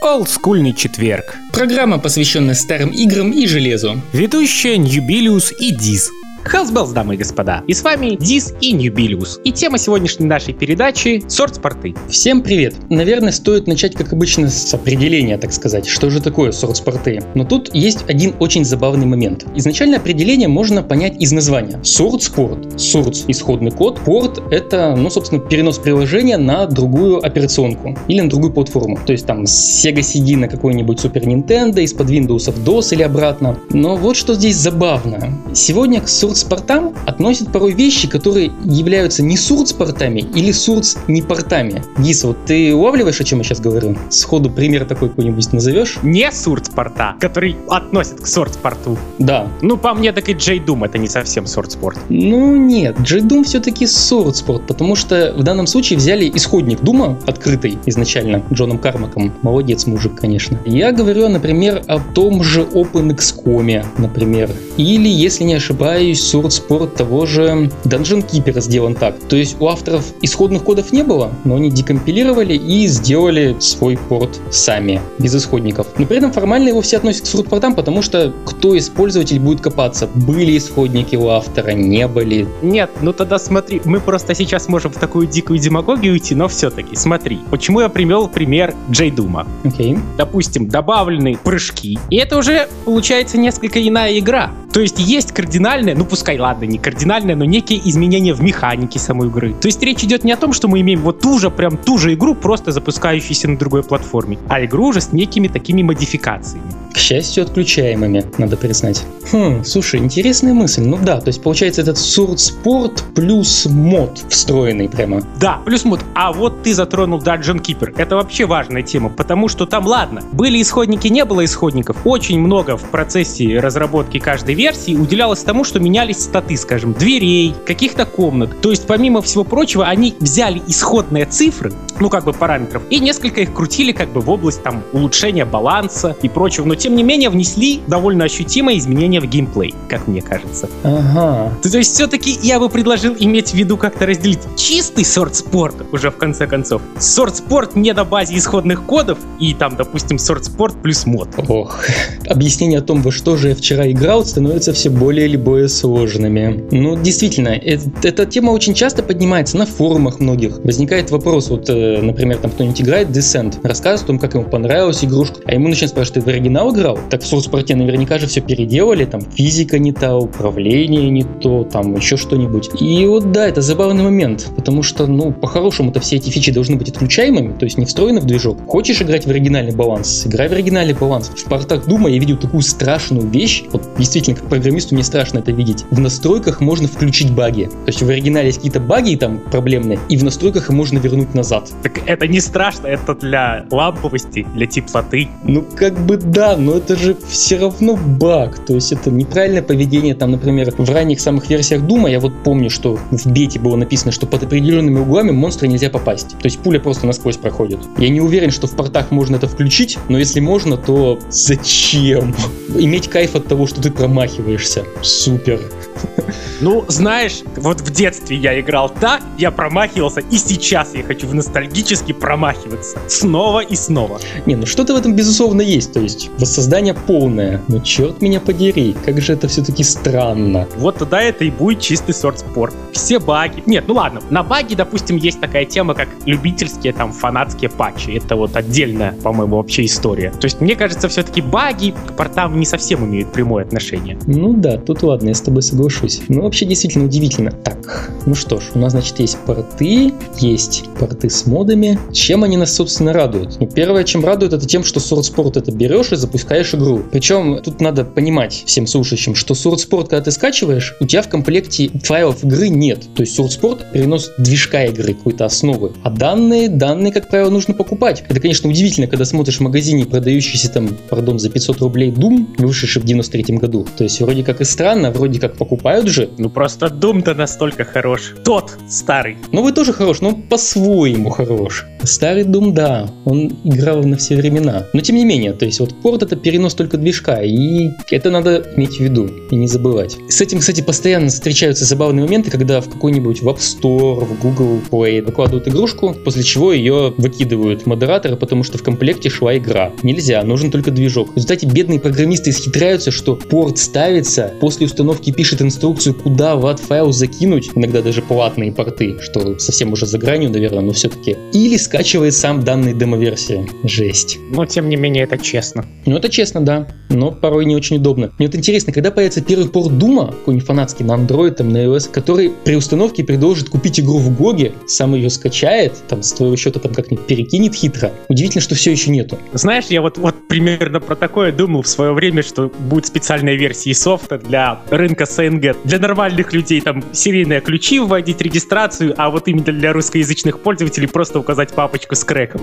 Олдскульный четверг. Программа, посвященная старым играм и железу. Ведущая Ньюбилиус и Диз. Hells Bells, дамы и господа. И с вами Диз и Ньюбилиус. И тема сегодняшней нашей передачи — source-порты. Всем привет! Наверное, стоит начать, как обычно, с определения, так сказать, что же такое source-порты. Но тут есть один очень забавный момент. Изначально определение можно понять из названия. Source-порт. Source — исходный код. Порт — это, ну, собственно, перенос приложения на другую операционку или на другую платформу. То есть там с Sega CD на какой-нибудь Super Nintendo, из-под Windows в DOS или обратно. Но вот что здесь забавно. Сегодня к source-портам относят порой вещи, которые являются не source-портами или сурт не портами. Гис, вот ты улавливаешь, о чем я сейчас говорю? Сходу пример такой какой-нибудь назовешь? Не сурт-спорта, который относят к сорт-спорту. Да. Ну, по мне, так и Джей Дум это не совсем сорт-спорт. Ну нет, Джей Дум все-таки сурт-спорт, потому что в данном случае взяли исходник Дума, открытый изначально Джоном Кармаком. Молодец мужик, конечно. Я говорю, например, о том же OpenXCOM, например. Или, если не ошибаюсь, Sword Sport того же Dungeon Keeper сделан так. То есть у авторов исходных кодов не было, но они декомпилировали и сделали свой порт сами, без исходников. Но при этом формально его все относят к сурт-портам, потому что кто из пользователей будет копаться? Были исходники у автора, не были? Нет, ну тогда смотри, мы просто сейчас можем в такую дикую демагогию уйти, но все-таки, смотри. Почему я привел пример Джей Дума? Окей. Допустим, добавлены прыжки, и это уже получается несколько иная игра. То есть есть кардинальное, ну пускай ладно, не кардинальное, но некие изменения в механике самой игры. То есть речь идет не о том, что мы имеем вот ту же, прям ту же игру, просто запускающуюся на другой платформе, а игру уже с некими такими модификациями. К счастью, отключаемыми, надо признать. Хм, слушай, интересная мысль. Ну да, то есть получается этот сурт спорт плюс мод встроенный прямо. Да, плюс мод. А вот ты затронул Dungeon Keeper. Это вообще важная тема, потому что там, ладно, были исходники, не было исходников. Очень много в процессе разработки каждой версии уделялось тому, что менялись статы, скажем, дверей, каких-то комнат. То есть, помимо всего прочего, они взяли исходные цифры, ну как бы параметров, и несколько их крутили как бы в область там улучшения баланса и прочего. Но тем не менее внесли довольно ощутимые изменения в геймплей, как мне кажется. Ага. То есть все-таки я бы предложил иметь в виду как-то разделить чистый сорт-спорт уже в конце концов. Сорт-спорт не на базе исходных кодов и там, допустим, сорт-спорт плюс мод. Ох. Объяснение о том, во что же я вчера играл, становится все более или более сложными. Ну, действительно, э- эта тема очень часто поднимается на форумах многих. Возникает вопрос, вот, э, например, там кто-нибудь играет Descent, рассказывает о том, как ему понравилась игрушка, а ему начинают спрашивать, ты в оригинал играл? Так в сорт-спорте наверняка же все переделали, там физика не та, управление не то, там еще что-нибудь. И вот да, это забавный момент, потому что, ну, по-хорошему-то все эти фичи должны быть отключаемыми, то есть не встроены в движок. Хочешь играть в оригинальный баланс, играй в оригинальный баланс. В портах Дума я видел такую страшную вещь, вот действительно, как программисту мне страшно это видеть. В настройках можно включить баги. То есть в оригинале есть какие-то баги там проблемные, и в настройках их можно вернуть назад. Так это не страшно, это для ламповости, для теплоты. Ну, как бы да, но это же все равно баг. То есть это неправильное поведение. Там, например, в ранних самых версиях Дума я вот помню, что в бете было написано, что под определенными углами монстры нельзя попасть. То есть пуля просто насквозь проходит. Я не уверен, что в портах можно это включить, но если можно, то зачем? Иметь кайф от того, что ты промахиваешься. Супер. Ну, знаешь, вот в детстве я играл так, я промахивался, и сейчас я хочу в ностальгически промахиваться. Снова и снова. Не, ну что-то в этом безусловно есть. То есть воссоздание полное. Но черт меня подери, как же это все-таки странно. Вот тогда это и будет чистый сорт-спорт. Все баги. Нет, ну ладно, на баги, допустим, есть такая тема, как любительские там фанатские патчи. Это вот отдельная, по-моему, вообще история. То есть, мне кажется, все-таки баги к портам не совсем имеют прямое отношение. Ну да, тут ладно, я с тобой соглашусь. Ну вообще действительно удивительно. Так, ну что ж, у нас значит есть порты, есть порты с модами. Чем они нас, собственно, радуют? Ну, первое, чем радует, это тем, что Sword Sport это берешь и запускаешь игру. Причем тут надо понимать всем слушающим, что Sword Sport, когда ты скачиваешь, у тебя в комплекте файлов игры нет. То есть Sword Sport перенос движка игры, какой-то основы. А данные, данные, как правило, нужно покупать. Это, конечно, удивительно, когда смотришь в магазине продающийся там, пардон, за 500 рублей Doom, вышедший в 93 году. То есть вроде как и странно, вроде как покупают же. Ну просто Doom-то настолько хорош. Тот старый. Вы тоже хорош, но по-своему хорош. Старый Doom, да, он играл на все времена. Но тем не менее, то есть вот порт это перенос только движка, и это надо иметь в виду и не забывать. С этим, кстати, постоянно встречаются забавные моменты, когда в какой-нибудь в App Store, в Google Play выкладывают игрушку, после чего ее выкидывают модераторы, потому что в комплекте шла игра. Нельзя, нужен только движок. В результате бедные программисты исхитряются, что порт ставится, после установки пишет инструкцию, куда WAD-файл закинуть, иногда даже платные порты, что совсем уже за гранью, наверное, но все-таки. Или скачивает сам данные демо-версии. Жесть. Но тем не менее это честно. Ну это честно, да, но порой не очень удобно. Мне вот интересно, когда появится первый порт Doom а, какой-нибудь фанатский на Android, там, на iOS, который при установке предложит купить игру в GOG е, сам ее скачает, там, с твоего счета там как-нибудь перекинет хитро. Удивительно, что все еще нету. Знаешь, я вот, вот примерно про такое думал в свое время, что будет специальная версия софта для рынка СНГ. Для нормальных людей там серийные ключи вводить, регистрацию, а вот именно для русскоязычных пользователей просто указать папочку с крэком.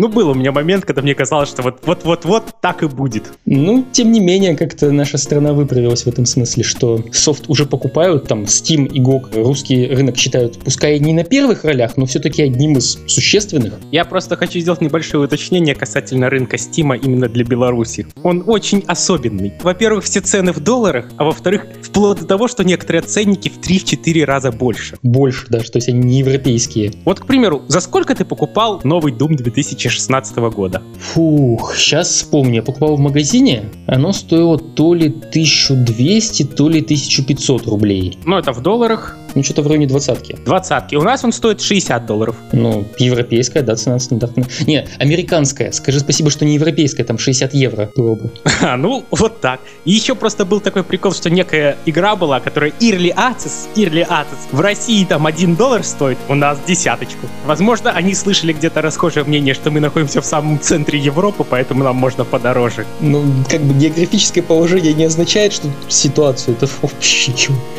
Ну, был у меня момент, когда мне казалось, что вот-вот-вот-вот так и будет. Ну, тем не менее, как-то наша страна выправилась в этом смысле, что софт уже покупают, там, Steam и GOG русский рынок считают, пускай не на первых ролях, но все-таки одним из существенных. Я просто хочу сделать небольшое уточнение касательно рынка Steam именно для Беларуси. Он очень особенный. Во-первых, все цены в долларах, а во-вторых, вплоть до того, что некоторые ценники в 3-4 раза больше. Больше даже, то есть они не европейские. Вот, к примеру, за сколько ты покупал новый Doom 2000 2016 года. Фух, сейчас вспомню. Я покупал в магазине, оно стоило то ли 1200, то ли 1500 рублей. Ну, это в долларах. Ну, что-то в районе двадцатки. Двадцатки. У нас он стоит 60 долларов. Ну, европейская, да, цена стандартная. Не, американская. Скажи спасибо, что не европейская, там 60 евро было бы. А, ну, вот так. И еще просто был такой прикол, что некая игра была, которая Early Access, Early Access, в России там 1 доллар стоит, у нас десяточку. Возможно, они слышали где-то расхожее мнение, что мы находимся в самом центре Европы, поэтому нам можно подороже. Ну, как бы географическое положение не означает, что ситуацию это вообще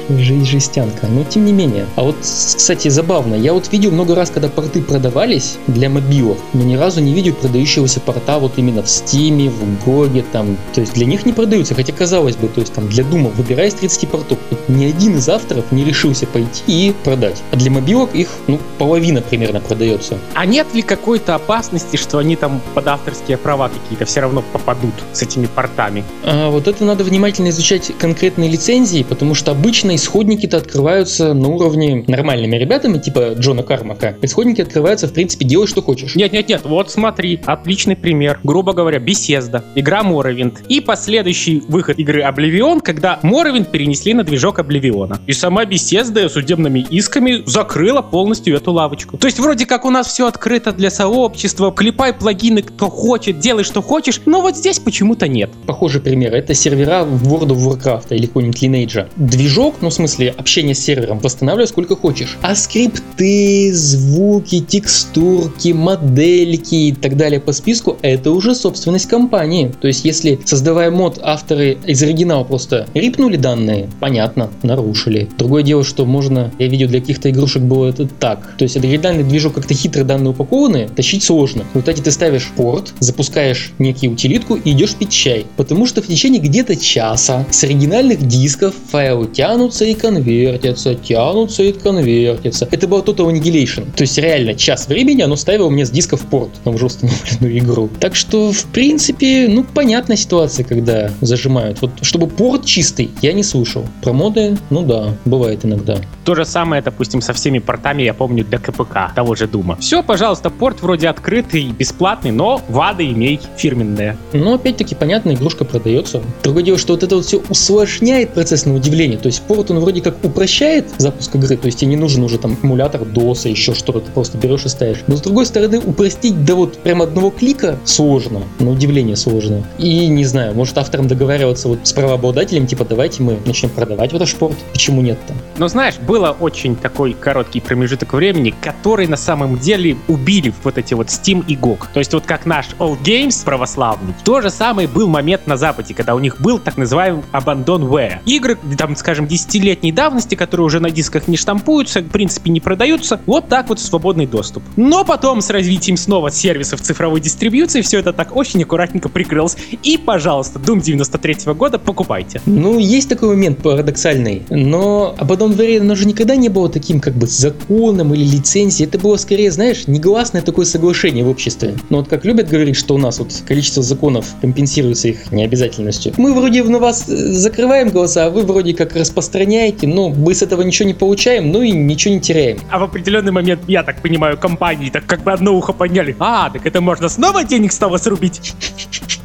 жизнь жестянка. Но тем не менее. А вот, кстати, забавно. Я вот видел много раз, когда порты продавались для мобилов, но ни разу не видел продающегося порта вот именно в Steam, в GOG е, там. То есть для них не продаются, хотя казалось бы, то есть там для Doom а выбирай из 30 портов. Вот ни один из авторов не решился пойти и продать. А для мобилок их, ну, половина примерно продается. А нет ли какой-то опасности, что они там под авторские права какие-то все равно попадут с этими портами? А вот это надо внимательно изучать конкретные лицензии, потому что обычно исходники-то открываются на уровне нормальными ребятами, типа Джона Кармака. Исходники открываются, в принципе, делай что хочешь. Нет-нет-нет, вот смотри, отличный пример. Грубо говоря, Бесезда, игра Morrowind и последующий выход игры Oblivion, когда Morrowind перенесли на движок Обливиона. И сама Бесезда судебными исками закрыла полностью эту лавочку. То есть вроде как у нас все открыто для сообщества, клепай плагины кто хочет, делай что хочешь, но вот здесь почему-то нет. Похожий пример, это сервера в World of Warcraft или какой-нибудь Lineage. Движок, ну в смысле общение с сервером, восстанавливай сколько хочешь. А скрипты, звуки, текстурки, модельки и так далее по списку, это уже собственность компании. То есть если создавая мод, авторы из оригинала просто рипнули данные, понятно, нарушили. Другое дело, что можно, я видел, для каких-то игрушек было это так. То есть оригинальный движок как-то хитро данные упакованы, тащить сложно. В результате ты ставишь порт, запускаешь некий утилитку и идешь пить чай. Потому что в течение где-то часа с оригинальных дисков файлы тянутся и конвертятся, тянутся и конвертятся. Это было Total Annihilation. То есть реально час времени оно ставило мне с диска в порт на уже установленную игру. Так что, в принципе, ну, понятная ситуация, когда зажимают. Вот чтобы порт чистый, я не слышал. Про моды, ну да, бывает иногда. То же самое, допустим, со всеми портами, я помню, для КПК, того же Дума. Все, пожалуйста, порт вроде открытый, бесплатный, но вады имей фирменные. Но опять-таки, понятно, игрушка продается. Другое дело, что вот это вот все усложняет процесс на удивление. То есть порт, он вроде как упрощает запуск игры, то есть тебе не нужен уже там эмулятор DOS, еще что-то, ты просто берешь и ставишь. Но с другой стороны, упростить до вот прям одного клика сложно, на удивление сложно. И не знаю, может авторам договариваться вот с правообладателем, типа давайте мы начнем продавать вот этот шпорт, почему нет-то? Но знаешь, было очень такой короткий промежуток времени, который на самом деле убили вот эти вот Steam и GOG. То есть вот как наш Old Games православный, то же самое был момент на Западе, когда у них был так называемый Abandonware. Игры, там, скажем, десятилетней давности, которые уже на дисках не штампуются, в принципе, не продаются. Вот так вот свободный доступ. Но потом с развитием снова сервисов цифровой дистрибьюции все это так очень аккуратненько прикрылось. И, пожалуйста, Doom 93 -го года покупайте. Ну, есть такой момент парадоксальный, но Abaddon Valley, оно же никогда не было таким как бы законом или лицензией. Это было скорее, знаешь, негласное такое соглашение обществе. Но вот как любят говорить, что у нас вот количество законов компенсируется их необязательностью. Мы вроде на вас э, закрываем глаза, а вы вроде как распространяете, но мы с этого ничего не получаем, ну и ничего не теряем. А в определенный момент, я так понимаю, компании так как бы одно ухо подняли. А, так это можно снова денег стало срубить?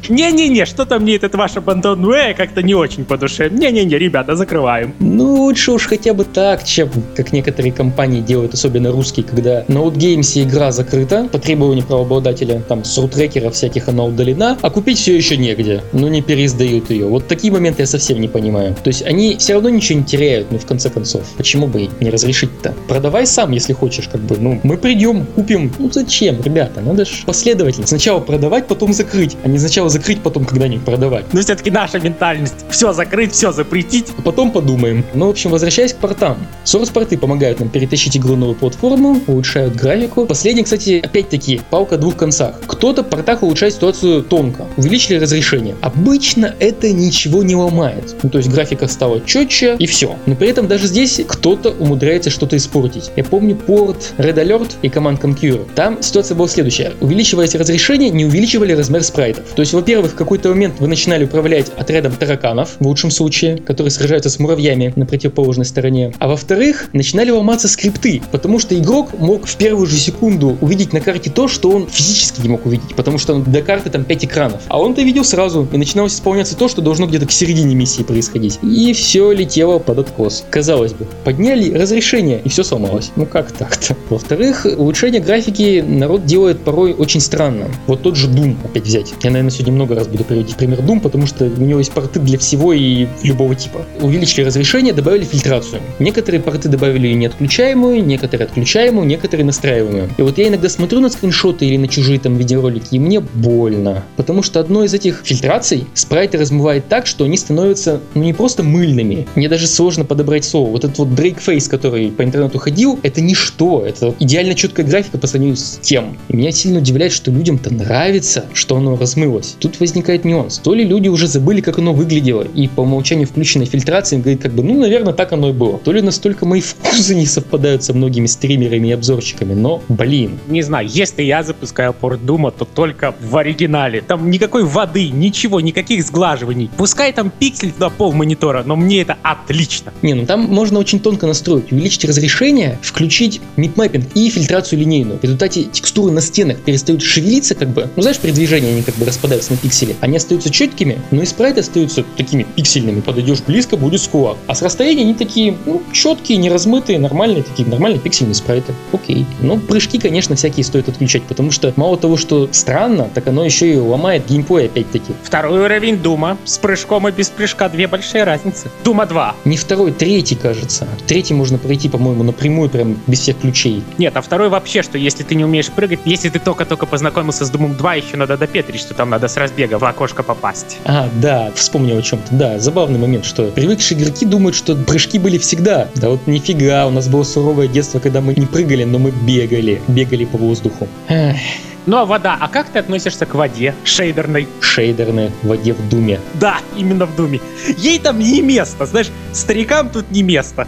Не-не-не, что-то мне этот ваш Abandon Way как-то не очень по душе. Не-не-не, ребята, закрываем. Ну, лучше уж хотя бы так, чем как некоторые компании делают, особенно русские, когда на OutGames игра закрыта, по требованию правообладателя, там, с рутрекеров всяких она удалена, а купить все еще негде, ну не переиздают ее. Вот такие моменты я совсем не понимаю. То есть они все равно ничего не теряют, ну в конце концов. Почему бы не разрешить-то? Продавай сам, если хочешь, как бы, ну, мы придем, купим. Ну зачем, ребята, надо же последовательно. Сначала продавать, потом закрыть, а не сначала закрыть, потом когда-нибудь продавать. Но все-таки наша ментальность. Все закрыть, все запретить. А потом подумаем. Ну, в общем, возвращаясь к портам. Source-порты помогают нам перетащить игру новую платформу, улучшают графику. Последний, кстати, опять-таки, палка о двух концах. Кто-то в портах улучшает ситуацию тонко. Увеличили разрешение. Обычно это ничего не ломает. Ну, то есть графика стала четче и все. Но при этом даже здесь кто-то умудряется что-то испортить. Я помню порт Red Alert и Command Conquer. Там ситуация была следующая. Увеличиваясь разрешение, не увеличивали размер спрайтов. То есть, во-первых, в какой-то момент вы начинали управлять отрядом тараканов, в лучшем случае, которые сражаются с муравьями на противоположной стороне. А во-вторых, начинали ломаться скрипты, потому что игрок мог в первую же секунду увидеть на карте то, что он физически не мог увидеть, потому что до карты там 5 экранов. А он-то видел сразу, и начиналось исполняться то, что должно где-то к середине миссии происходить. И все летело под откос. Казалось бы, подняли разрешение, и все сломалось. Ну как так-то? Во-вторых, улучшение графики народ делает порой очень странно. Вот тот же Doom опять взять. Я, наверное, сегодня много раз буду приводить пример Doom, потому что у него есть порты для всего и любого типа. Увеличили разрешение, добавили фильтрацию. Некоторые порты добавили неотключаемую, некоторые отключаемую, некоторые настраиваемую. И вот я иногда смотрю на скриншоты или на чужие там видеоролики, и мне больно. Потому что одной из этих фильтраций спрайты размывает так, что они становятся ну не просто мыльными. Мне даже сложно подобрать слово. Вот этот вот Drake Face, который по интернету ходил, это ничто. Это идеально четкая графика по сравнению с тем. И меня сильно удивляет, что людям-то нравится, что оно размылось. Тут возникает нюанс. То ли люди уже забыли, как оно выглядело, и по умолчанию включенной фильтрации говорит, как бы, ну, наверное, так оно и было. То ли настолько мои вкусы не совпадают со многими стримерами и обзорщиками, но, блин. Не знаю, если я запускаю порт Дума, то только в оригинале. Там никакой воды, ничего, никаких сглаживаний. Пускай там пиксель на пол монитора, но мне это отлично. Не, ну там можно очень тонко настроить, увеличить разрешение, включить мипмэппинг и фильтрацию линейную. В результате текстуры на стенах перестают шевелиться, как бы, ну знаешь, при движении они как бы распадаются на пиксели. Они остаются четкими, но и спрайты остаются такими пиксельными. Подойдешь близко, будет скулак. А с расстояния они такие, ну, четкие, не размытые, нормальные, такие нормальные пиксельные спрайты. Окей. Но прыжки, конечно, всякие стоит отключать, потому что мало того, что странно, так оно еще и ломает геймплей опять-таки. Второй уровень Дума. С прыжком и без прыжка две большие разницы. Дума 2. Не второй, третий, кажется. Третий можно пройти, по-моему, напрямую, прям без всех ключей. Нет, а второй вообще, что если ты не умеешь прыгать, если ты только-только познакомился с Думом 2, еще надо допетрить, что там надо с разбега в окошко попасть. А, да, вспомнил о чем-то. Да, забавный момент, что привыкшие игроки думают, что прыжки были всегда. Да вот нифига, у нас было суровое детство, когда мы не прыгали, но мы бегали. Бегали по воздуху. Эх, Ну а вода, а как ты относишься к воде шейдерной? шейдерные в воде в Думе. Да, именно в Думе. Ей там не место, знаешь, старикам тут не место.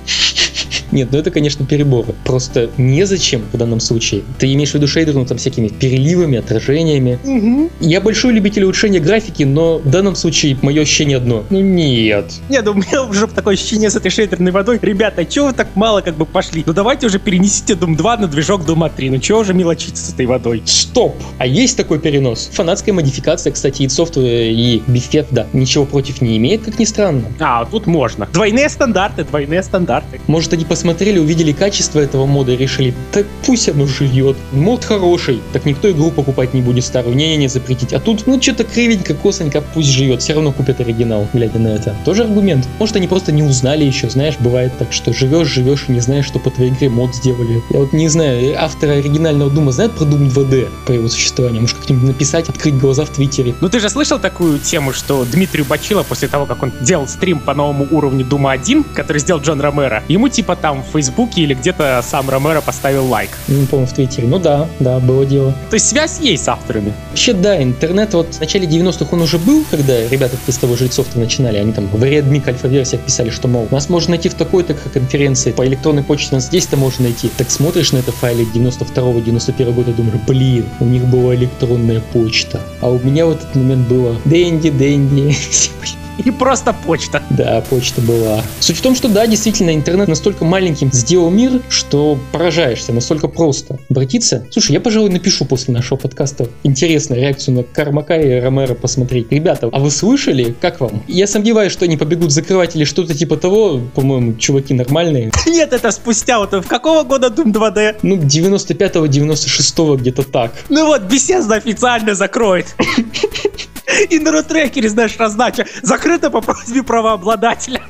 Нет, ну это, конечно, переборы. Просто незачем в данном случае. Ты имеешь в виду шейдер, ну там всякими переливами, отражениями. Я большой любитель улучшения графики, но в данном случае мое ощущение одно. Ну нет. Нет, ну у меня уже такое ощущение с этой шейдерной водой. Ребята, чего вы так мало как бы пошли? Ну давайте уже перенесите Doom 2 на движок Doom 3. Ну чего уже мелочиться с этой водой? Стоп! А есть такой перенос? Фанатская модификация, кстати, id Software и Bifet, да, ничего против не имеет, как ни странно. А, тут можно. Двойные стандарты, двойные стандарты. Может, они посмотрели, увидели качество этого мода и решили, так пусть оно живет. Мод хороший, так никто игру покупать не будет старую. Не-не-не, запретить. А тут, ну, что-то кривенько, косонько, пусть живет. Все равно купят оригинал, глядя на это. Тоже аргумент. Может, они просто не узнали еще, знаешь, бывает так, что живешь, живешь и не знаешь, что по твоей игре мод сделали. Я вот не знаю, авторы оригинального Дума знают про Doom 2D, про его существование? Может, как-нибудь написать, открыть глаза в Твиттере? Ну ты же слышал такую тему, что Дмитрию Бачило после того, как он делал стрим по новому уровню Дума 1, который сделал Джон Ромеро, ему типа там там в Фейсбуке или где-то сам Ромеро поставил лайк. Не помню, в Твиттере. Ну да, да, было дело. То есть связь есть с авторами. Вообще, да, интернет вот в начале 90-х он уже был, когда ребята из того жильцов-то начинали. Они там в Redmi альфа-версиях писали, что, мол, нас можно найти в такой-то конференции, по электронной почте нас здесь-то можно найти. Так смотришь на это файле 92-91 года, думаешь, блин, у них была электронная почта. А у меня в этот момент было Дэнди, Дэнди. И просто почта. Да, почта была. Суть в том, что да, действительно, интернет настолько маленьким сделал мир, что поражаешься, настолько просто обратиться. Слушай, я, пожалуй, напишу после нашего подкаста интересную реакцию на Кармака и Ромеро посмотреть. Ребята, а вы слышали? Как вам? Я сомневаюсь, что они побегут закрывать или что-то типа того. По-моему, чуваки нормальные. Нет, это спустя вот в какого года Doom 2D? Ну, 95-го, 96-го, где-то так. Ну вот, Bethesda официально закроет. И на рутрекере, знаешь, раздача закрыта по просьбе правообладателя.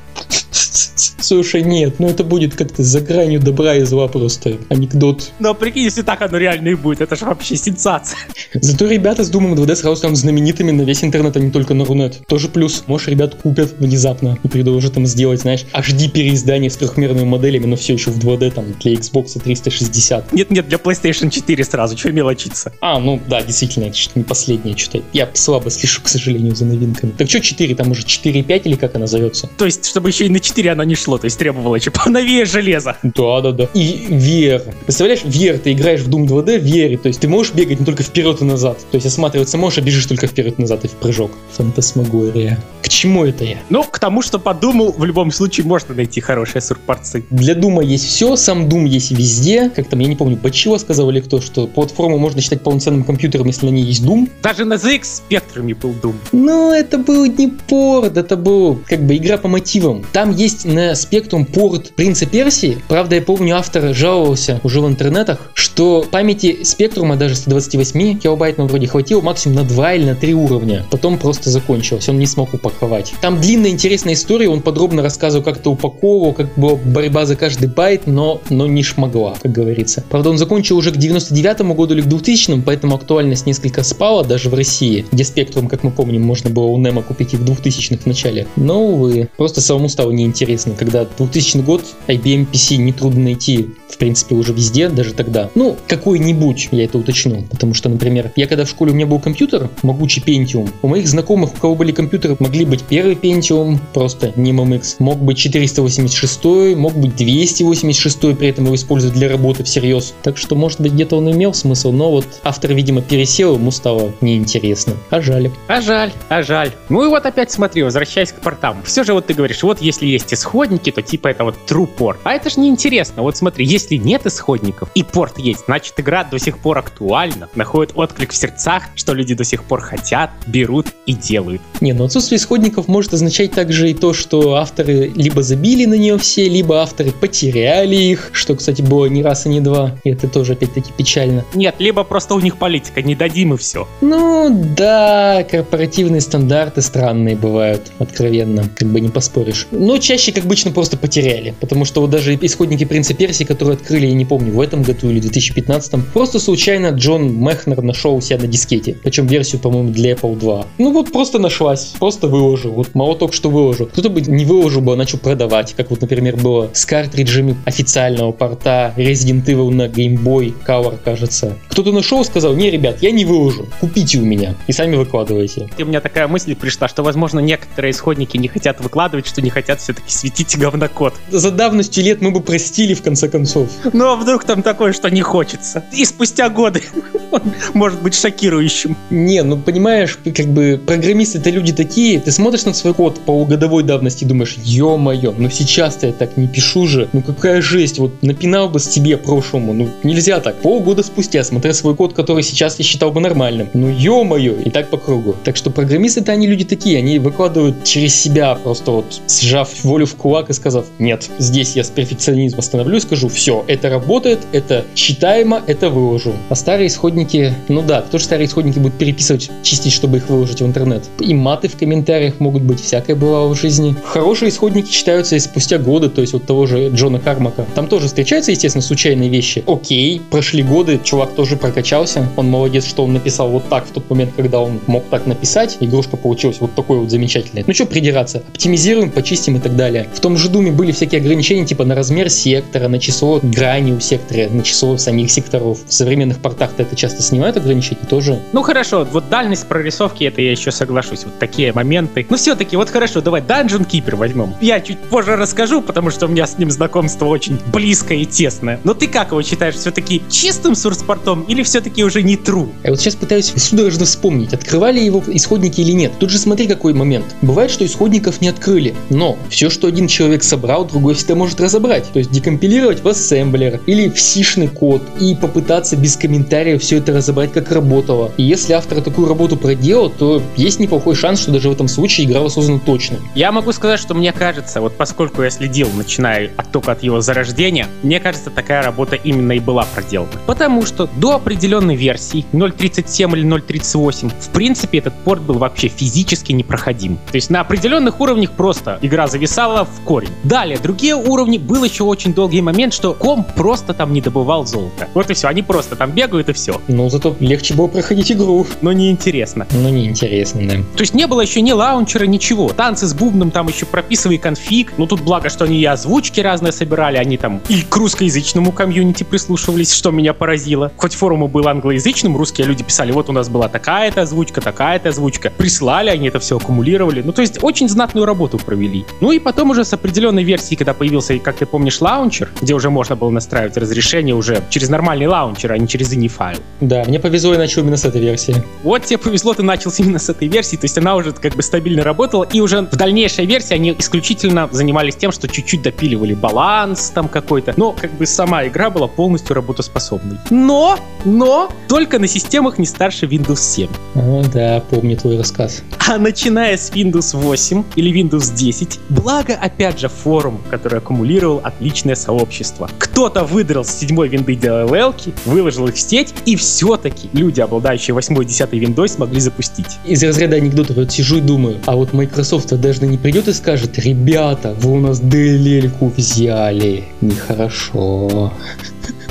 Слушай, нет, ну это будет как-то за гранью добра и зла просто анекдот. Но прикинь, если так оно реально и будет, это же вообще сенсация. Зато ребята с Думом 2D сразу станут знаменитыми на весь интернет, а не только на Рунет. Тоже плюс. Может, ребят купят внезапно и предложат там сделать, знаешь, HD переиздание с трехмерными моделями, но все еще в 2D там для Xbox 360. Нет-нет, для PlayStation 4 сразу, что мелочиться. А, ну да, действительно, это не последнее что-то. Я слабо слышу, к сожалению, за новинками. Так что 4, там уже 4.5 или как она зовется? То есть, чтобы еще и на 4 она не шло, то есть требовало еще поновее железо. Да, да, да. И VR. Представляешь, VR, ты играешь в Doom 2D в VR, то есть ты можешь бегать не только вперед и назад. То есть осматриваться можешь, а бежишь только вперед и назад и в прыжок. Фантасмагория. Чему это я? Ну, к тому, что подумал, в любом случае можно найти хорошие сурпорцы. Для Дума есть все, сам Doom есть везде. Как там, я не помню, Бачива сказал или кто, что платформу можно считать полноценным компьютером, если на ней есть Doom. Даже на ZX Spectrum был Doom. Ну, это был не порт, это был как бы игра по мотивам. Там есть на Spectrum порт Принца Персии. Правда, я помню, автор жаловался уже в интернетах, что памяти Спектрума даже 128 килобайт ну, вроде хватило максимум на 2 или на 3 уровня. Потом просто закончилось, он не смог упаковать. Там длинная интересная история, он подробно рассказывал, как это упаковывал, как была борьба за каждый байт, но, но не шмогла, как говорится. Правда, он закончил уже к 99 году или к 2000, поэтому актуальность несколько спала даже в России, где Спектрум, как мы помним, можно было у Немо купить и в 2000-х в начале. Но, увы, просто самому стало неинтересно, когда 2000 год IBM PC нетрудно найти, в принципе, уже везде, даже тогда. Ну, какой-нибудь, я это уточню. Потому что, например, я когда в школе у меня был компьютер, могучий Pentium, у моих знакомых, у кого были компьютеры, могли быть первый Pentium, просто не MMX, мог быть 486, мог быть 286, при этом его используют для работы всерьез. Так что, может быть, где-то он имел смысл, но вот автор, видимо, пересел, ему стало неинтересно. А жаль. А жаль, а жаль. Ну и вот опять смотри, возвращаясь к портам. Все же вот ты говоришь, вот если есть исходники, то типа это вот true port. А это же неинтересно. Вот смотри, если нет исходников и порт есть, значит игра до сих пор актуальна, находит отклик в сердцах, что люди до сих пор хотят, берут и делают. Не, но отсутствие исходников может означать также и то, что авторы либо забили на нее все, либо авторы потеряли их, что, кстати, было не раз и не два. И это тоже опять-таки печально. Нет, либо просто у них политика, не дадим и все. Ну да, корпоративные стандарты странные бывают, откровенно, как бы не поспоришь. Но чаще, как обычно, просто потеряли, потому что вот даже исходники Принца Персии, которые открыли, я не помню, в этом году или в 2015, просто случайно Джон Мехнер нашел у себя на дискете, причем версию, по-моему, для Apple 2. Ну вот просто нашлась, просто выложил, вот мало только что выложил. Кто-то бы не выложил бы, а начал продавать, как вот, например, было с картриджами официального порта Resident Evil на Game Boy Color, кажется. Кто-то нашел, сказал, не, ребят, я не выложу, купите у меня и сами выкладывайте. И у меня такая мысль пришла, что, возможно, некоторые исходники не хотят выкладывать, что не хотят все-таки светить говнокод. За давностью лет мы бы простили, в конце концов. Ну а вдруг там такое, что не хочется? И спустя годы он может быть шокирующим. Не, ну понимаешь, как бы программисты это люди такие, ты смотришь на свой код по годовой давности и думаешь, ё-моё, ну сейчас-то я так не пишу же, ну какая жесть, вот напинал бы с тебе прошлому, ну нельзя так. Полгода спустя, смотря свой код, который сейчас я считал бы нормальным, ну ё-моё, и так по кругу. Так что программисты это они люди такие, они выкладывают через себя, просто вот сжав волю в кулак и сказав, нет, здесь я с перфекционизмом остановлюсь, скажу, все, это работает, это читаемо, это выложу. А старые исходники, ну да, кто же старые исходники будет переписывать, чистить, чтобы их выложить в интернет? И маты в комментариях могут быть, всякое бывало в жизни. Хорошие исходники читаются и спустя годы, то есть вот того же Джона Кармака. Там тоже встречаются, естественно, случайные вещи. Окей, прошли годы, чувак тоже прокачался. Он молодец, что он написал вот так в тот момент, когда он мог так написать. Игрушка получилась вот такой вот замечательной. Ну что придираться? Оптимизируем, почистим и так далее. В том же Думе были всякие ограничения, типа на размер сектора, на число грани у сектора, на число самих секторов. В современных портах-то это часто снимают ограничения тоже. Ну хорошо, вот дальность прорисовки, это я еще соглашусь. Вот такие моменты. Но все-таки, вот хорошо, давай Dungeon Keeper возьмем. Я чуть позже расскажу, потому что у меня с ним знакомство очень близкое и тесное. Но ты как его считаешь? Все-таки чистым сурспортом или все-таки уже не true? Я вот сейчас пытаюсь судорожно вспомнить, открывали его исходники или нет. Тут же смотри какой момент. Бывает, что исходников не открыли, но все, что один человек собрал, другой всегда может разобрать. То есть декомпилировать в ассемблер или в сишный код и попытаться без комментариев все это разобрать, как работало. И если автор такую работу проделал, то есть неплохой шанс, что даже в этом случае игра воссоздана точно. Я могу сказать, что мне кажется, вот поскольку я следил, начиная от только от его зарождения, мне кажется, такая работа именно и была проделана. Потому что до определенной версии 0.37 или 0.38, в принципе, этот порт был вообще физически непроходим. То есть на определенных уровнях просто игра зависала в корень. Далее, другие уровни, был еще очень долгий момент, что ком просто там не добывал золото. Вот и все, они просто там бегают и все. Ну, зато легче было проходить игру. Но неинтересно. Ну, неинтересно, да. То есть не было еще ни лаунчера, ничего. Танцы с бубном, там еще прописывай конфиг. Ну тут благо, что они и озвучки разные собирали, они там и к русскоязычному комьюнити прислушивались, что меня поразило. Хоть форум был англоязычным, русские люди писали, вот у нас была такая-то озвучка, такая-то озвучка. Прислали, они это все аккумулировали. Ну то есть очень знатную работу провели. Ну и потом уже с определенной версии, когда появился, как ты помнишь, лаунчер, где уже можно было настраивать разрешение уже через нормальный лаунчер, а не через ini файл. Да, мне повезло и начал именно с этой версии. Вот тебе повезло, ты начал именно с этой версии, то есть она уже как бы стабильно работала, и уже в дальнейшей версии они исключительно занимались тем, что чуть-чуть допиливали баланс там какой-то, но как бы сама игра была полностью работоспособной. Но, но, только на системах не старше Windows 7. О, да, помню твой рассказ. А начиная с Windows 8 или Windows 10, благо, опять же, форум, который аккумулировал отличное сообщество. Кто-то выдрал с седьмой винды DLL, выложил их в сеть, и все-таки люди, обладающие 8 и 10 виндой, смогли запустить. Из разряда анекдотов вот сижу и думаю, а вот Microsoft даже не придет и скажет, ребята, вы у нас DLL-ку взяли, нехорошо.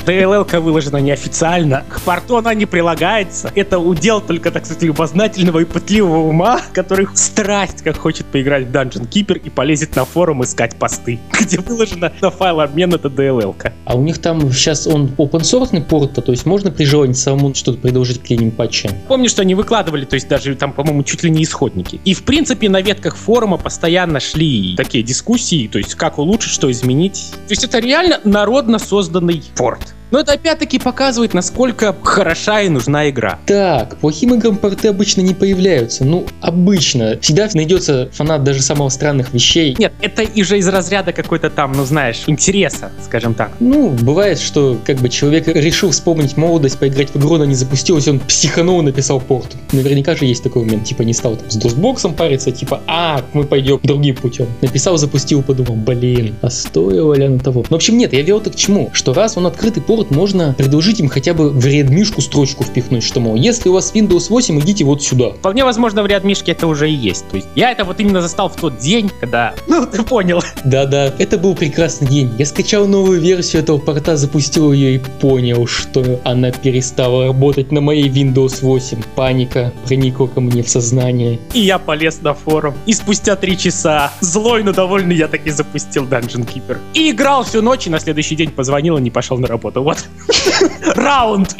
DLL выложена неофициально, к порту она не прилагается. Это удел только, так сказать, любознательного и пытливого ума, который страсть как хочет поиграть в Dungeon Keeper и полезет на форум искать посты, где выложена на файл обмен это DLL. -ка. А у них там сейчас он open source порт, то есть можно при желании самому что-то предложить какие-нибудь патчи. Помню, что они выкладывали, то есть даже там, по-моему, чуть ли не исходники. И в принципе на ветках форума постоянно шли такие дискуссии, то есть как улучшить, что изменить. То есть это реально народно созданный порт. Но это опять-таки показывает, насколько хороша и нужна игра. Так, плохим играм порты обычно не появляются. Ну, обычно. Всегда найдется фанат даже самых странных вещей. Нет, это и же из разряда какой-то там, ну знаешь, интереса, скажем так. Ну, бывает, что как бы человек решил вспомнить молодость, поиграть в игру, она не запустилась, он психанул и написал порт. Наверняка же есть такой момент, типа не стал там с досбоксом париться, типа, а, мы пойдем другим путем. Написал, запустил, подумал, блин, а стоило ли оно того? Ну, в общем, нет, я вел-то к чему? Что раз он открытый порт, повод можно предложить им хотя бы в редмишку строчку впихнуть, что, мол, если у вас Windows 8, идите вот сюда. Вполне возможно, в редмишке это уже и есть. То есть я это вот именно застал в тот день, когда... Ну, ты понял. Да-да, это был прекрасный день. Я скачал новую версию этого порта, запустил ее и понял, что она перестала работать на моей Windows 8. Паника проникла ко мне в сознание. И я полез на форум. И спустя три часа, злой, но довольный, я таки запустил Dungeon Keeper. И играл всю ночь, и на следующий день позвонил и не пошел на работу. Вот. Раунд.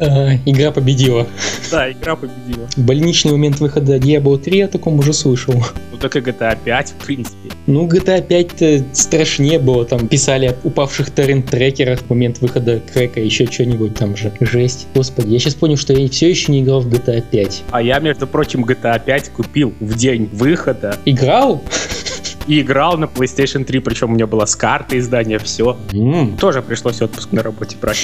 А, игра победила. Да, игра победила. Больничный момент выхода Diablo 3 я о таком уже слышал. Ну так и GTA 5, в принципе. Ну, GTA 5-то страшнее было. Там писали о упавших торрент-трекерах в момент выхода крека, еще что-нибудь там же. Жесть. Господи, я сейчас понял, что я все еще не играл в GTA 5. А я, между прочим, GTA 5 купил в день выхода. Играл? И играл на PlayStation 3, причем у меня была с карты издания, все. Mm. Тоже пришлось отпуск на работе брать.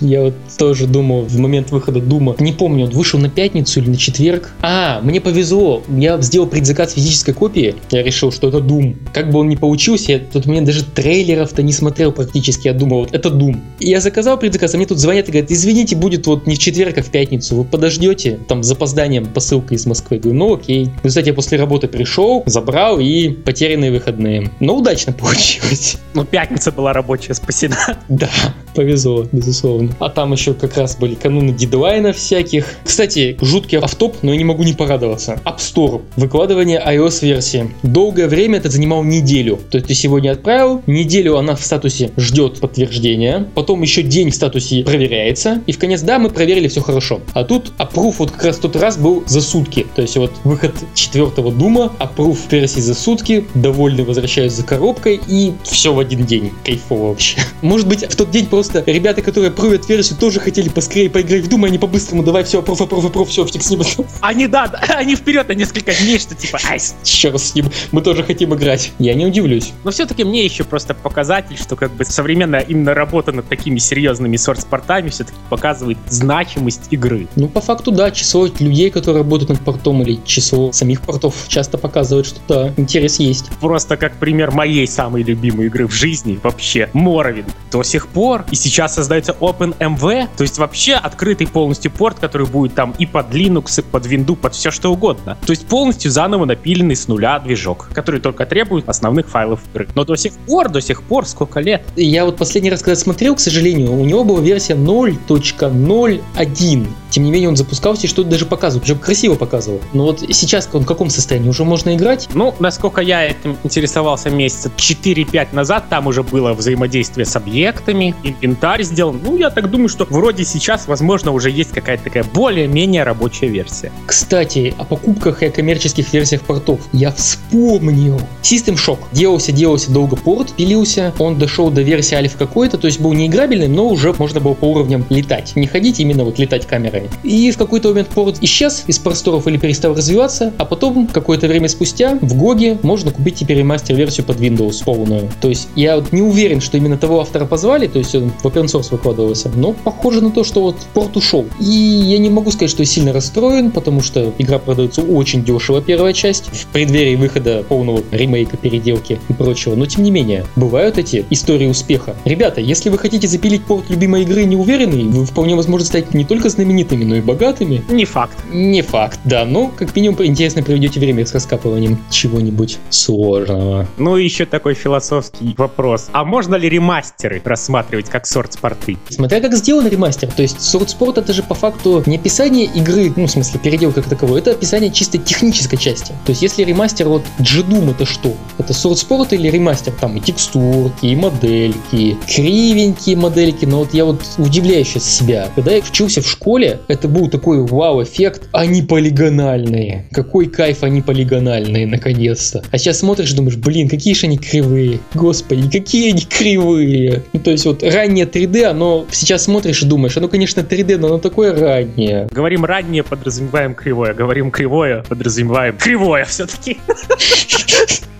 Я вот тоже думал в момент выхода Дума. Не помню, он вышел на пятницу или на четверг. А, мне повезло. Я сделал предзаказ физической копии. Я решил, что это Doom. Как бы он ни получился, я тут мне даже трейлеров-то не смотрел практически. Я думал, вот это. И я заказал предзаказ, а мне тут звонят и говорят, извините, будет вот не в четверг, а в пятницу. Вы подождете, там с запозданием посылка из Москвы. Я говорю, ну окей. В результате я после работы пришел, забрал и потерянные выходные. Но удачно получилось. Ну, пятница была рабочая, спасена. Да, повезло, безусловно. А там еще как раз были кануны дедлайнов всяких. Кстати, жуткий автоп, но я не могу не порадоваться. App Store. Выкладывание iOS-версии. Долгое время это занимало неделю. То есть ты сегодня отправил, неделю она в статусе ждет подтверждения, потом еще день в статусе проверяется, и в конец, да, мы проверили, все хорошо. А тут approve вот как раз тот раз был за сутки. То есть вот выход четвертого дума, approve версии за сутки, довольны возвращаются за коробкой, и все в один день. Кайфово вообще. Может быть, в тот день просто ребята, которые провят версию, тоже хотели поскорее поиграть в Doom, они по-быстрому давай все, проф, проф, проф, все, фиг с ним. Они, да, они вперед на несколько дней, что типа, ай, черт с ним, мы тоже хотим играть. Я не удивлюсь. Но все-таки мне еще просто показатель, что как бы современная именно работа над такими серьезными сорт-портами все-таки показывает значимость игры. Ну, по факту, да, число людей, которые работают над портом или число самих портов часто показывает, что да, интерес есть. Просто как пример моей самой любимой игры в жизни вообще, Моровин. До сих пор и сейчас создается OpenMV, то есть вообще открытый полностью порт, который будет там и под Linux, и под Windows, под все что угодно. То есть полностью заново напиленный с нуля движок, который только требует основных файлов игры. Но до сих пор, до сих пор, сколько лет? Я вот последний раз, когда смотрел, к сожалению, у него была версия 0.01. Тем не менее, он запускался и что-то даже показывал, причем красиво показывал. Но вот сейчас он в каком состоянии? Уже можно играть? Ну, насколько я этим интересовался месяца 4-5 назад, там уже было взаимодействие с объектами, инвентарь сделан. Ну, я так думаю, что вроде сейчас, возможно, уже есть какая-то такая более-менее рабочая версия. Кстати, о покупках и о коммерческих версиях портов. Я вспомнил. System Shock. Делался, делался долго порт, пилился. Он дошел до версии альфа какой-то, то есть был неиграбельный, но уже можно было по уровням летать. Не ходить, именно вот летать камерой. И в какой-то момент порт исчез из просторов или перестал развиваться, а потом какое-то время спустя в Гоге можно купить теперь мастер-версию под Windows полную. То есть я вот не уверен, что именно того автора позвали, то есть он в open source выкладывался, но похоже на то, что вот порт ушел. И я не могу сказать, что я сильно расстроен, потому что игра продается очень дешево, первая часть, в преддверии выхода полного ремейка, переделки и прочего. Но тем не менее, бывают эти истории успеха. Ребята, если вы хотите запилить порт любимой игры не уверенный, вы вполне возможно стать не только знаменитыми, но и богатыми. Не факт. Не факт, да, но как минимум интересно проведете время с раскапыванием чего-нибудь сложного. Ну и еще такой философский вопрос. А можно ли ремастеры рассматривать как сорт-спорты? Смотря как сделан ремастер, то есть спорт это же по факту не описание игры, ну в смысле переделка как таковой, это описание чисто технической части. То есть если ремастер вот Джедум это что? Это сорт спорт или ремастер? Там и текстурки, и модельки, кривенькие модельки, но вот я вот удивляю сейчас себя. Когда я учился в школе, это был такой вау-эффект, они полигональные. Какой кайф они полигональные, наконец-то. А сейчас смотришь думаешь, блин, какие же они кривые. Господи, какие они кривые. Ну, то есть вот раннее 3D, оно сейчас смотришь и думаешь, оно, конечно, 3D, но оно такое раннее. Говорим раннее, подразумеваем кривое. Говорим кривое, подразумеваем кривое все-таки.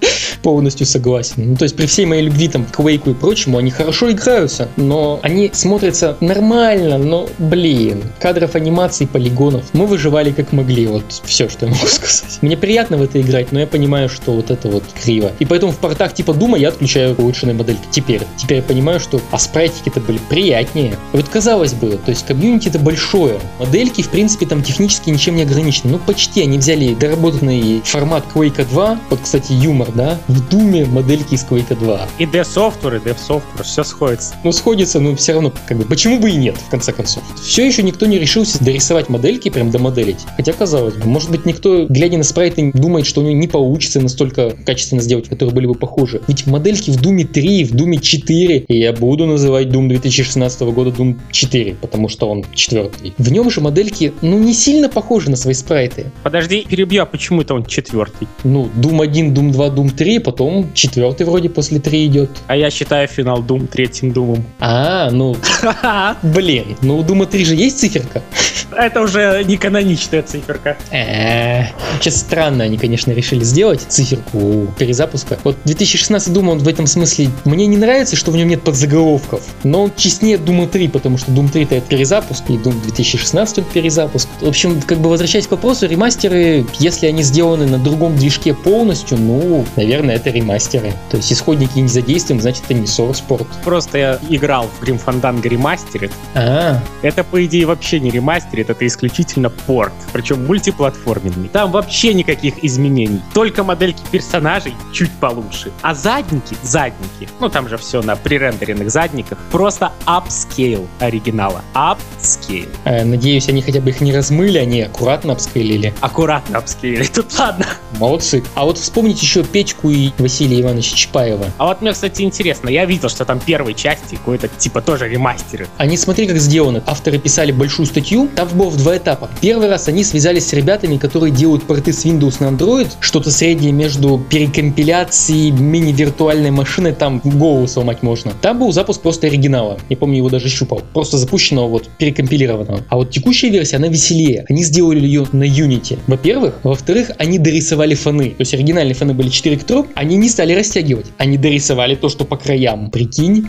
Полностью согласен. Ну, то есть при всей моей любви там к Quake и прочему, они хорошо играются, но они смотрятся нормально, но, блин, кадров анимации, полигонов, мы выживали как могли, вот все, что я могу сказать. Мне приятно в это играть, но я понимаю, что вот это вот криво. И поэтому в портах типа Дума я отключаю улучшенные модельки. Теперь. Теперь я понимаю, что а спрайтики-то были приятнее. Вот казалось бы, то есть комьюнити-то большое. Модельки, в принципе, там технически ничем не ограничены. Ну, почти. Они взяли доработанный формат Quake 2. Вот, кстати, юмор, да? В Думе модельки из Quake 2. И Dev Software, и Dev Software, все сходится. Ну, сходится, но все равно, как бы, почему бы и нет, в конце концов. Все еще никто не решился дорисовать модельки, прям домоделить. Хотя, казалось бы, может быть, никто, глядя на спрайты, думает, что у него не получится настолько качественно сделать, которые были бы похожи. Ведь модельки в Думе 3, в Думе 4, и я буду называть Doom 2016 года Doom 4, потому что он четвертый. В нем же модельки, ну, не сильно похожи на свои спрайты. Подожди, перебью, а почему это он четвертый? Ну, Doom 1, Doom 2, Doom 3 потом четвертый вроде после 3 идет. А я считаю финал Doom третьим Думом. А, ну, блин, ну у Дума 3 же есть циферка? Это уже не каноничная циферка. Э, Сейчас странно они, конечно, решили сделать циферку перезапуска. Вот 2016 Doom, он в этом смысле... Мне не нравится, что в нем нет подзаголовков, но он честнее Doom 3, потому что Doom 3 это перезапуск, и Doom 2016 это перезапуск. В общем, как бы возвращаясь к вопросу, ремастеры, если они сделаны на другом движке полностью, ну, наверное, это ремастеры. То есть исходники не задействованы, значит, это не Source Port. Просто я играл в Grim Fandango Remastered. А, Это, по идее, вообще не ремастерит, это исключительно порт. Причем мультиплатформенный. Там вообще никаких изменений. Только модельки персонажей чуть получше. А задники, задники, ну там же все на пререндеренных задниках, просто upscale оригинала. Upscale. э, надеюсь, они хотя бы их не размыли, они аккуратно апскейлили. Аккуратно апскейлили, тут ладно. Молодцы. А вот вспомните еще Петьку и Василия Ивановича Чапаева. А вот мне, кстати, интересно, я видел, что там первой части какой-то типа тоже ремастеры. Они смотри, как сделаны. Авторы писали большую статью. Там было в два этапа. Первый раз они связались с ребятами, которые делают порты с Windows на Android. Что-то среднее между перекомпиляцией мини-виртуальной машины. Там голову сломать можно. Там был запуск просто оригинала. Я помню, его даже щупал. Просто запущенного, вот, перекомпилированного. А вот текущая версия, она веселее. Они сделали ее на Unity. Во-первых. Во-вторых, они дорисовали фоны. То есть оригинальные фоны были 4 к 3. Они не стали растягивать. Они дорисовали то, что по краям. Прикинь.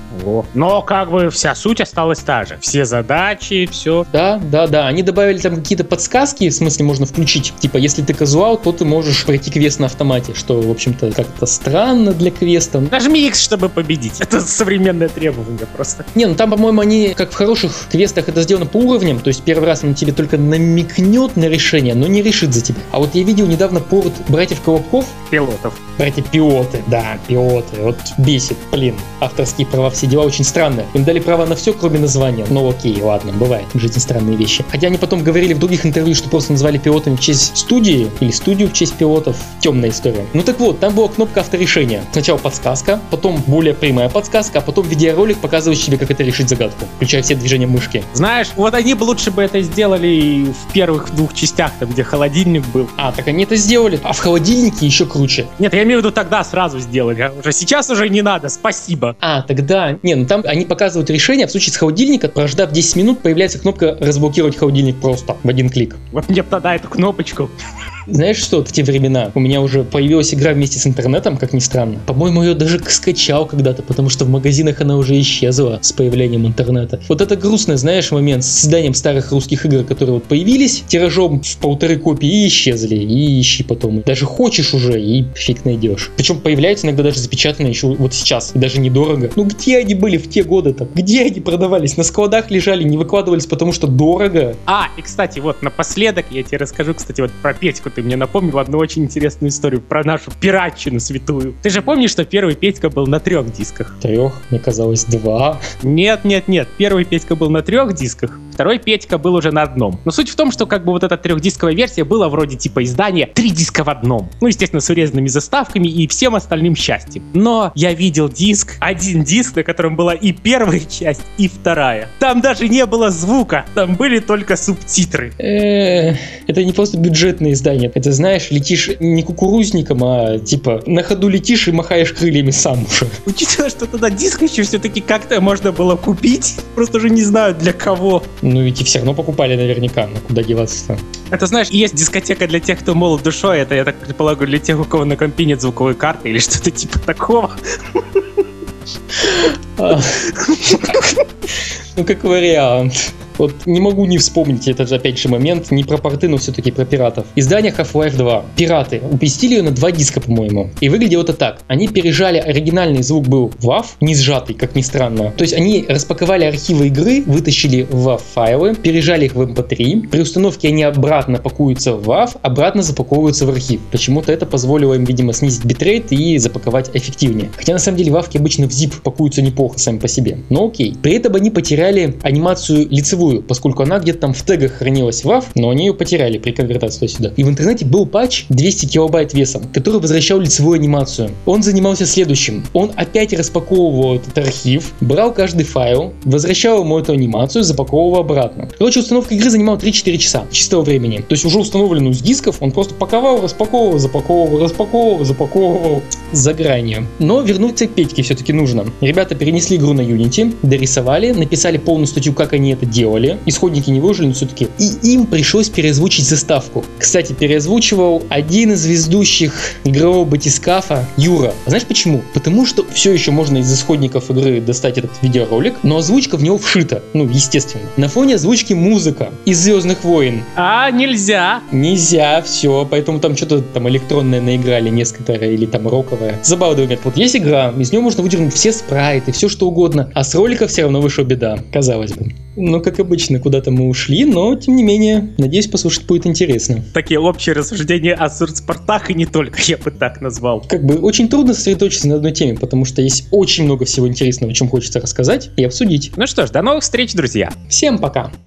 Но как бы вся суть осталась та же. Все задачи, все. Да, да, да. Они добавили там какие-то подсказки, в смысле можно включить. Типа, если ты казуал, то ты можешь пройти квест на автомате, что, в общем-то, как-то странно для квеста. Нажми X, чтобы победить. Это современное требование просто. Не, ну там, по-моему, они, как в хороших квестах, это сделано по уровням, то есть первый раз он тебе только намекнет на решение, но не решит за тебя. А вот я видел недавно порт братьев Колобков, Пилотов. братья Пиоты, да, Пиоты, вот бесит, блин, авторские права, все дела очень странные. Им дали право на все, кроме названия. Ну окей, ладно, бывает в жизни странные вещи. Хотя они потом говорили в других интервью, что просто назвали пилотами в честь студии, или студию в честь пилотов. Темная история. Ну так вот, там была кнопка авторешения. Сначала подсказка, потом более прямая подсказка, а потом видеоролик, показывающий тебе, как это решить загадку, включая все движения мышки. Знаешь, вот они бы лучше бы это сделали в первых двух частях, там, где холодильник был. А, так они это сделали. А в холодильнике еще круче. Нет, я имею в виду тогда сразу сделали. а Уже сейчас уже не надо, спасибо. А, тогда... Не, ну там они показывают решение, в случае с холодильника, прождав 10 минут, появляется кнопка разблокировать холодильник просто в один клик. Вот мне тогда эту кнопочку. Знаешь что, в те времена у меня уже появилась игра вместе с интернетом, как ни странно. По-моему, ее даже скачал когда-то, потому что в магазинах она уже исчезла с появлением интернета. Вот это грустный, знаешь, момент с созданием старых русских игр, которые вот появились тиражом в полторы копии и исчезли, и ищи потом. Даже хочешь уже, и фиг найдешь. Причем появляются иногда даже запечатанные еще вот сейчас, и даже недорого. Ну где они были в те годы-то? Где они продавались? На складах лежали, не выкладывались, потому что дорого. А, и кстати, вот напоследок я тебе расскажу, кстати, вот про Петьку ты мне напомнил одну очень интересную историю про нашу пиратчину святую. Ты же помнишь, что первый Петька был на трех дисках? Трех, мне казалось, два. Нет, нет, нет. Первый Петька был на трех дисках, второй Петька был уже на одном. Но суть в том, что как бы вот эта трехдисковая версия была вроде типа издания три диска в одном. Ну, естественно, с урезанными заставками и всем остальным счастьем. Но я видел диск, один диск, на котором была и первая часть, и вторая. Там даже не было звука, там были только субтитры. Э, Это не просто бюджетное издание. Это, знаешь, летишь не кукурузником, а типа на ходу летишь и махаешь крыльями сам уже. Учитывая, что тогда диск еще все-таки как-то можно было купить, просто уже не знаю для кого. Ну ведь и все равно покупали наверняка, ну куда деваться-то. Это знаешь, есть дискотека для тех, кто молод душой, это, я так предполагаю, для тех, у кого на компе нет звуковой карты или что-то типа такого. А. Ну как вариант. Вот не могу не вспомнить этот опять же момент, не про порты, но все-таки про пиратов. Издание Half-Life 2. Пираты уместили ее на два диска, по-моему. И выглядело это так. Они пережали, оригинальный звук был WAV, не сжатый, как ни странно. То есть они распаковали архивы игры, вытащили WAV файлы, пережали их в MP3. При установке они обратно пакуются в WAV, обратно запаковываются в архив. Почему-то это позволило им, видимо, снизить битрейт и запаковать эффективнее. Хотя на самом деле вавки обычно в zip пакуются неплохо сами по себе. Но окей. При этом они потеряли анимацию лицевой живую, поскольку она где-то там в тегах хранилась в WAV, но они ее потеряли при конвертации туда-сюда. И в интернете был патч 200 килобайт весом, который возвращал лицевую анимацию. Он занимался следующим. Он опять распаковывал этот архив, брал каждый файл, возвращал ему эту анимацию, запаковывал обратно. Короче, установка игры занимала 3-4 часа чистого времени. То есть уже установленную с дисков он просто паковал, распаковывал, запаковывал, распаковывал, запаковывал за гранью. Но вернуться к Петьке все-таки нужно. Ребята перенесли игру на Unity, дорисовали, написали полную статью, как они это делали. Исходники не выжили, но все-таки. И им пришлось переозвучить заставку. Кстати, переозвучивал один из ведущих игрового батискафа Юра. А знаешь почему? Потому что все еще можно из исходников игры достать этот видеоролик, но озвучка в него вшита. Ну, естественно. На фоне озвучки музыка из Звездных войн. А, нельзя. Нельзя, все, поэтому там что-то там электронное наиграли несколько или там роковое. Забавный момент. Вот есть игра, из нее можно выдернуть все спрайты, все что угодно, а с роликов все равно вышла беда, казалось бы. Ну, как обычно, куда-то мы ушли, но, тем не менее, надеюсь, послушать будет интересно. Такие общие рассуждения о сурспортах и не только, я бы так назвал. Как бы очень трудно сосредоточиться на одной теме, потому что есть очень много всего интересного, о чем хочется рассказать и обсудить. Ну что ж, до новых встреч, друзья. Всем пока!